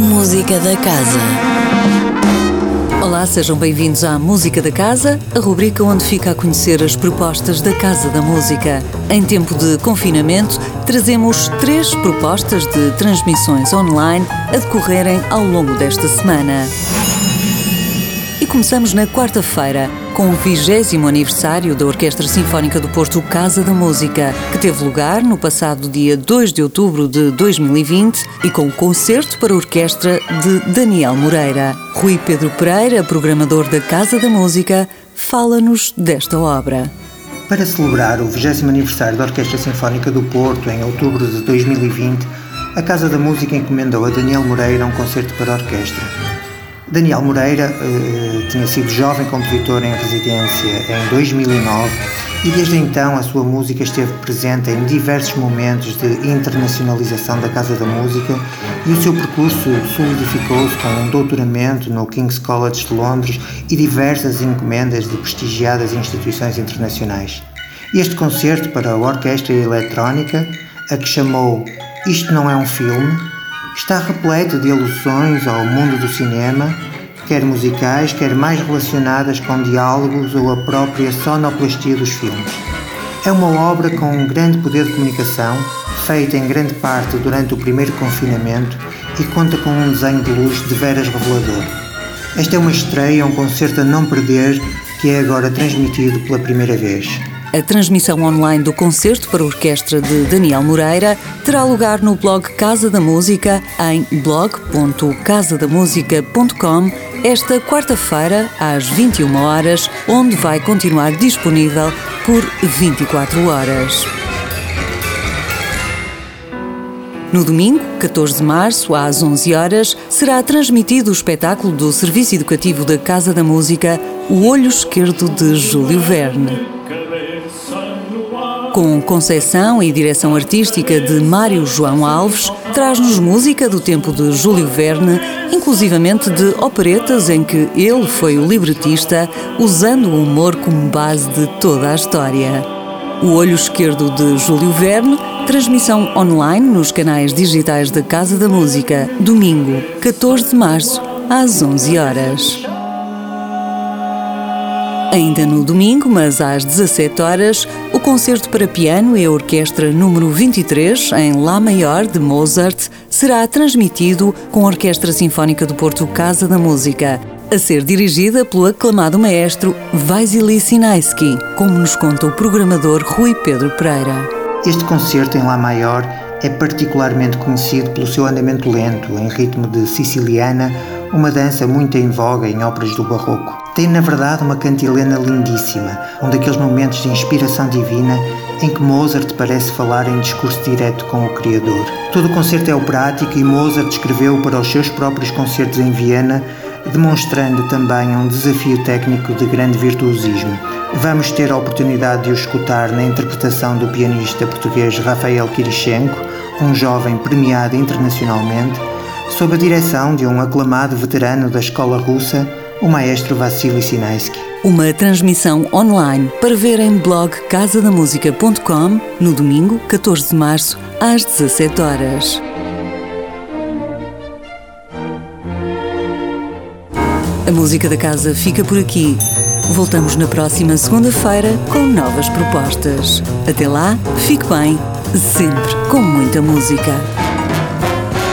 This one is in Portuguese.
Música da Casa. Olá, sejam bem-vindos à Música da Casa, a rubrica onde fica a conhecer as propostas da Casa da Música. Em tempo de confinamento, trazemos três propostas de transmissões online a decorrerem ao longo desta semana. E começamos na quarta-feira, com o 20 aniversário da Orquestra Sinfónica do Porto Casa da Música, que teve lugar no passado dia 2 de outubro de 2020 e com o concerto para orquestra de Daniel Moreira. Rui Pedro Pereira, programador da Casa da Música, fala-nos desta obra. Para celebrar o 20 aniversário da Orquestra Sinfónica do Porto, em outubro de 2020, a Casa da Música encomendou a Daniel Moreira um concerto para orquestra. Daniel Moreira eh, tinha sido jovem compositor em residência em 2009 e desde então a sua música esteve presente em diversos momentos de internacionalização da Casa da Música e o seu percurso solidificou-se com um doutoramento no King's College de Londres e diversas encomendas de prestigiadas instituições internacionais. Este concerto para a orquestra eletrónica, a que chamou Isto Não É um Filme, está repleto de alusões ao mundo do cinema, quer musicais, quer mais relacionadas com diálogos ou a própria sonoplastia dos filmes. É uma obra com um grande poder de comunicação, feita em grande parte durante o primeiro confinamento e conta com um desenho de luz de veras revelador. Esta é uma estreia, um concerto a não perder, que é agora transmitido pela primeira vez. A transmissão online do concerto para orquestra de Daniel Moreira terá lugar no blog Casa da Música em blog.casadamusica.com esta quarta-feira às 21 horas, onde vai continuar disponível por 24 horas. No domingo, 14 de março, às 11 horas, será transmitido o espetáculo do Serviço Educativo da Casa da Música, O Olho Esquerdo de Júlio Verne com conceção e direção artística de Mário João Alves, traz-nos música do tempo de Júlio Verne, inclusivamente de operetas em que ele foi o libretista, usando o humor como base de toda a história. O Olho Esquerdo de Júlio Verne, transmissão online nos canais digitais da Casa da Música, domingo, 14 de março, às 11 horas. Ainda no domingo, mas às 17 horas, o concerto para piano e orquestra número 23 em Lá Maior de Mozart será transmitido com a Orquestra Sinfónica do Porto Casa da Música, a ser dirigida pelo aclamado maestro Vasily Sinaisky, como nos conta o programador Rui Pedro Pereira. Este concerto em Lá Maior é particularmente conhecido pelo seu andamento lento, em ritmo de siciliana, uma dança muito em voga em óperas do Barroco. Tem, na verdade, uma cantilena lindíssima, um daqueles momentos de inspiração divina em que Mozart parece falar em discurso direto com o Criador. Todo o concerto é operático e Mozart escreveu para os seus próprios concertos em Viena, demonstrando também um desafio técnico de grande virtuosismo. Vamos ter a oportunidade de o escutar na interpretação do pianista português Rafael Kirichenko, um jovem premiado internacionalmente, sob a direção de um aclamado veterano da escola russa, o maestro Vassili Sinaisky. Uma transmissão online para ver em blog casadamusica.com no domingo, 14 de março, às 17 horas. A música da casa fica por aqui. Voltamos na próxima segunda-feira com novas propostas. Até lá, fique bem, sempre com muita música.